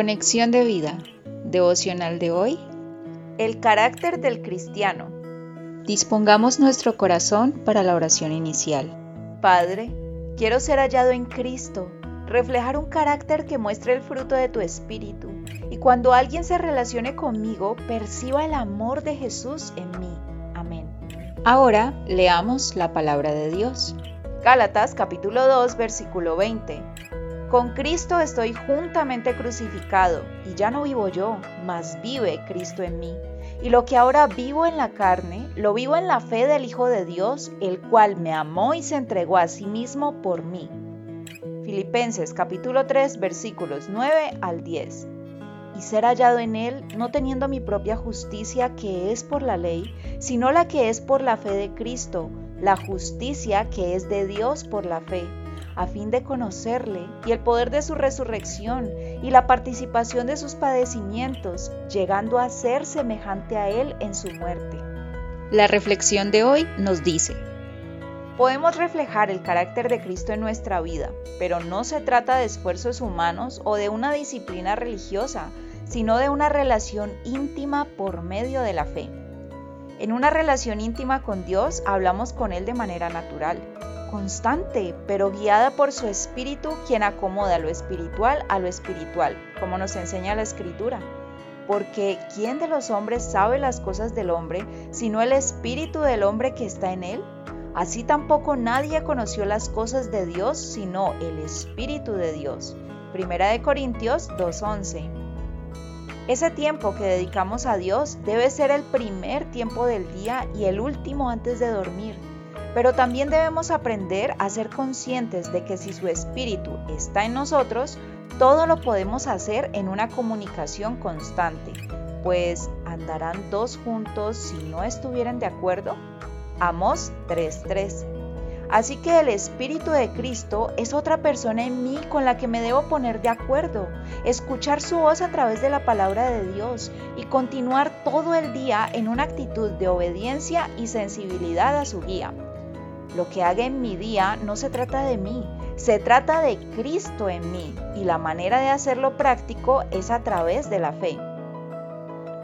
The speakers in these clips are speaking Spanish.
Conexión de vida. Devocional de hoy. El carácter del cristiano. Dispongamos nuestro corazón para la oración inicial. Padre, quiero ser hallado en Cristo, reflejar un carácter que muestre el fruto de tu espíritu y cuando alguien se relacione conmigo perciba el amor de Jesús en mí. Amén. Ahora leamos la palabra de Dios. Gálatas capítulo 2 versículo 20. Con Cristo estoy juntamente crucificado, y ya no vivo yo, mas vive Cristo en mí. Y lo que ahora vivo en la carne, lo vivo en la fe del Hijo de Dios, el cual me amó y se entregó a sí mismo por mí. Filipenses capítulo 3 versículos 9 al 10 y ser hallado en él, no teniendo mi propia justicia que es por la ley, sino la que es por la fe de Cristo, la justicia que es de Dios por la fe, a fin de conocerle y el poder de su resurrección y la participación de sus padecimientos, llegando a ser semejante a él en su muerte. La reflexión de hoy nos dice, Podemos reflejar el carácter de Cristo en nuestra vida, pero no se trata de esfuerzos humanos o de una disciplina religiosa, sino de una relación íntima por medio de la fe. En una relación íntima con Dios hablamos con Él de manera natural, constante, pero guiada por su espíritu, quien acomoda lo espiritual a lo espiritual, como nos enseña la escritura. Porque ¿quién de los hombres sabe las cosas del hombre, sino el espíritu del hombre que está en él? Así tampoco nadie conoció las cosas de Dios, sino el espíritu de Dios. Primera de Corintios 2:11. Ese tiempo que dedicamos a Dios debe ser el primer tiempo del día y el último antes de dormir. Pero también debemos aprender a ser conscientes de que si su espíritu está en nosotros, todo lo podemos hacer en una comunicación constante, pues andarán dos juntos si no estuvieran de acuerdo. Amos 3:3 Así que el Espíritu de Cristo es otra persona en mí con la que me debo poner de acuerdo, escuchar su voz a través de la palabra de Dios y continuar todo el día en una actitud de obediencia y sensibilidad a su guía. Lo que haga en mi día no se trata de mí, se trata de Cristo en mí y la manera de hacerlo práctico es a través de la fe.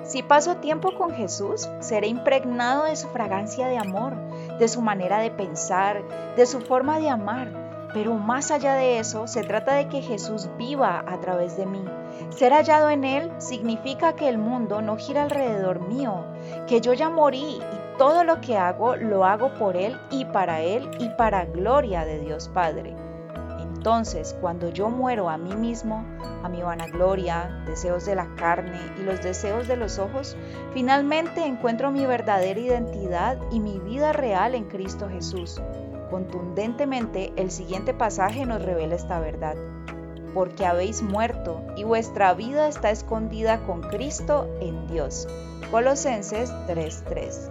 Si paso tiempo con Jesús, seré impregnado de su fragancia de amor, de su manera de pensar, de su forma de amar. Pero más allá de eso, se trata de que Jesús viva a través de mí. Ser hallado en Él significa que el mundo no gira alrededor mío, que yo ya morí y todo lo que hago lo hago por Él y para Él y para gloria de Dios Padre. Entonces, cuando yo muero a mí mismo, a mi vanagloria, deseos de la carne y los deseos de los ojos, finalmente encuentro mi verdadera identidad y mi vida real en Cristo Jesús. Contundentemente, el siguiente pasaje nos revela esta verdad. Porque habéis muerto y vuestra vida está escondida con Cristo en Dios. Colosenses 3:3.